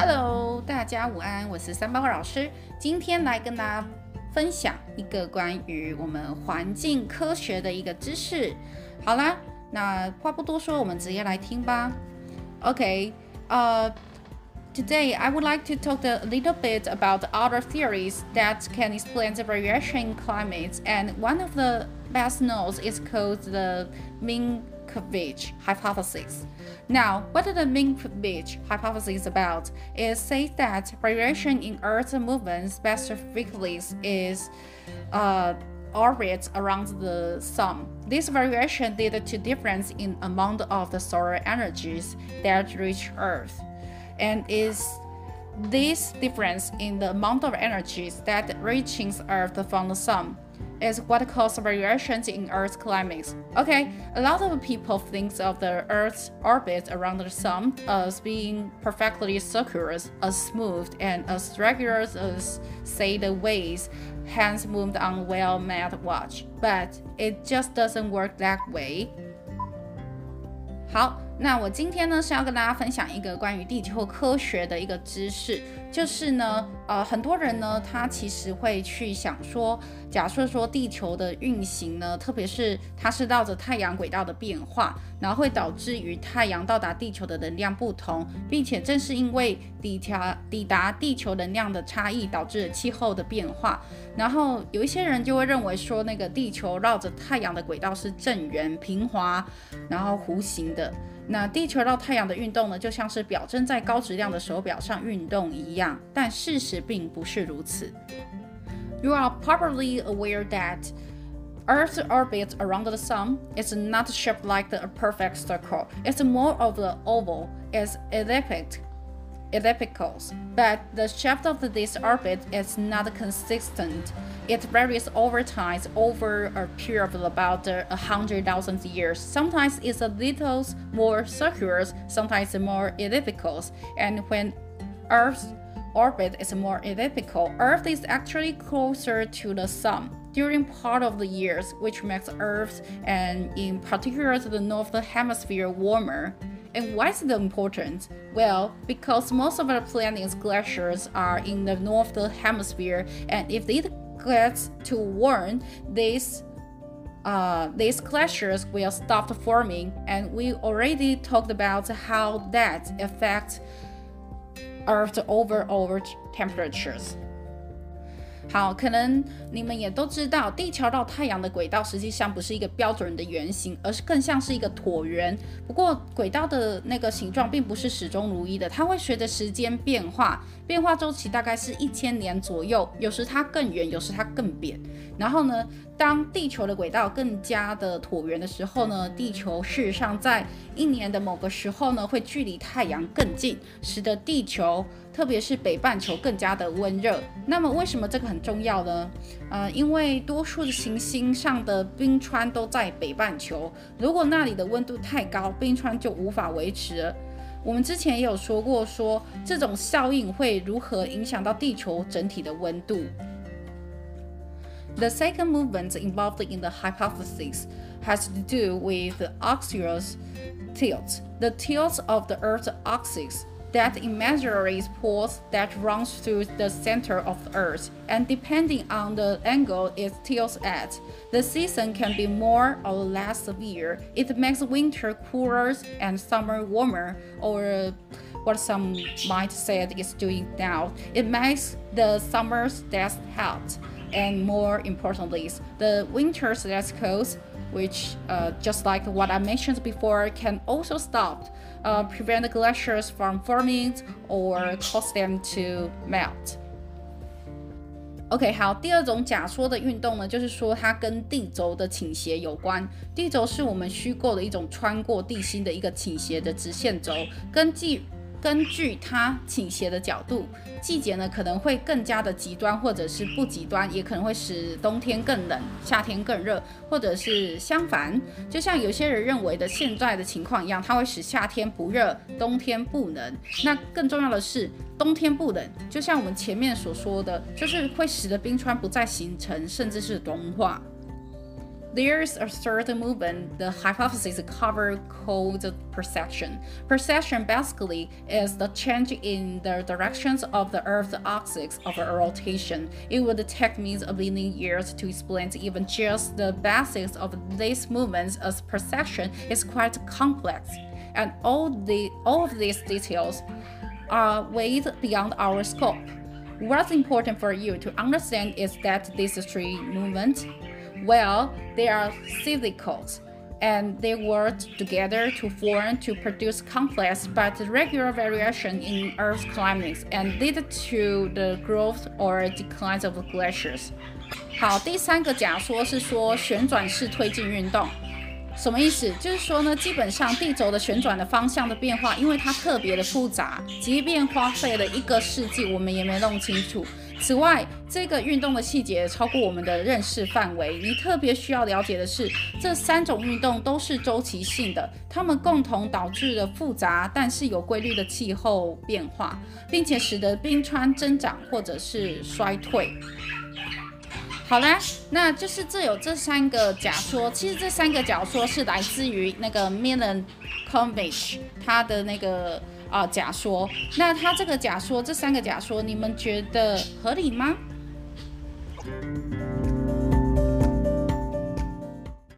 Hello，大家午安，我是三八老师，今天来跟大家分享一个关于我们环境科学的一个知识。好啦，那话不多说，我们直接来听吧。Okay, uh, today I would like to talk a little bit about other theories that can explain the variation in climates, and one of the best known is called the mean Milankovitch hypothesis. Now, what the Milankovitch hypothesis is about is say that variation in Earth's movement specifically is uh, orbits around the sun. This variation leads to difference in amount of the solar energies that reach Earth, and is this difference in the amount of energies that reaches Earth from the sun is what causes variations in Earth's climates. Okay, a lot of people think of the Earth's orbit around the Sun as being perfectly circular, as smooth, and as regular as, say, the waves hands moved on a well-made watch. But it just doesn't work that way. 好，那我今天呢是要跟大家分享一个关于地球科学的一个知识，就是呢，呃，很多人呢，他其实会去想说，假设说地球的运行呢，特别是它是绕着太阳轨道的变化，然后会导致于太阳到达地球的能量不同，并且正是因为抵达抵达地球能量的差异，导致了气候的变化。然后有一些人就会认为说，那个地球绕着太阳的轨道是正圆平滑，然后弧形的。那地球绕太阳的运动呢，就像是表征在高质量的手表上运动一样，但事实并不是如此。You are probably aware that Earth's orbit around the Sun is not shaped like a perfect circle. It's more of the oval, it's elliptic ellipticals, but the shape of this orbit is not consistent. It varies over time over a period of about a hundred thousand years. Sometimes it's a little more circular, sometimes more elliptical, and when Earth's orbit is more elliptical, Earth is actually closer to the Sun during part of the years, which makes Earth and in particular the northern hemisphere warmer. And why is it important? Well, because most of the planet's glaciers are in the northern hemisphere, and if it gets too warm, these uh, these glaciers will stop forming, and we already talked about how that affects Earth's overall temperatures. 好，可能你们也都知道，地球绕太阳的轨道实际上不是一个标准的圆形，而是更像是一个椭圆。不过，轨道的那个形状并不是始终如一的，它会随着时间变化，变化周期大概是一千年左右。有时它更圆，有时它更扁。然后呢，当地球的轨道更加的椭圆的时候呢，地球事实上在一年的某个时候呢，会距离太阳更近，使得地球。特别是北半球更加的温热。那么为什么这个很重要呢？呃，因为多数的行星上的冰川都在北半球，如果那里的温度太高，冰川就无法维持。我们之前也有说过，说这种效应会如何影响到地球整体的温度。The second movement involved in the hypothesis has to do with the axial tilt. The tilt of the Earth's axis that imaginary pulse that runs through the center of the Earth, and depending on the angle it tilts at, the season can be more or less severe. It makes winter cooler and summer warmer, or what some might say it is doing now. It makes the summers less hot, and more importantly, the winters less cold, which, uh, just like what I mentioned before, can also stop uh, prevent the glaciers from forming or cause them to melt. OK，好，第二种假说的运动呢，就是说它跟地轴的倾斜有关。地轴是我们虚构的一种穿过地心的一个倾斜的直线轴，根据 根据它倾斜的角度，季节呢可能会更加的极端，或者是不极端，也可能会使冬天更冷，夏天更热，或者是相反。就像有些人认为的现在的情况一样，它会使夏天不热，冬天不冷。那更重要的是，冬天不冷，就像我们前面所说的，就是会使得冰川不再形成，甚至是融化。There's a third movement the hypothesis cover called precession. Precession basically is the change in the directions of the Earth's axis of rotation. It would take me a billion years to explain even just the basics of these movements as precession is quite complex. And all the all of these details are way beyond our scope. What's important for you to understand is that these three movements well, they are cyclicals and they work together to form to produce complex but regular variation in Earth's climate and lead to the growth or declines of glaciers. 好，第三个假说是说旋转式推进运动。什么意思？就是说呢，基本上地轴的旋转的方向的变化，因为它特别的复杂，即便花费了一个世纪，我们也没弄清楚。 此外，这个运动的细节超过我们的认识范围。你特别需要了解的是，这三种运动都是周期性的，它们共同导致了复杂但是有规律的气候变化，并且使得冰川增长或者是衰退。好啦，那就是这有这三个假说，其实这三个假说是来自于那个 Milan Convich 他的那个啊假说。那他这个假说，这三个假说，你们觉得合理吗？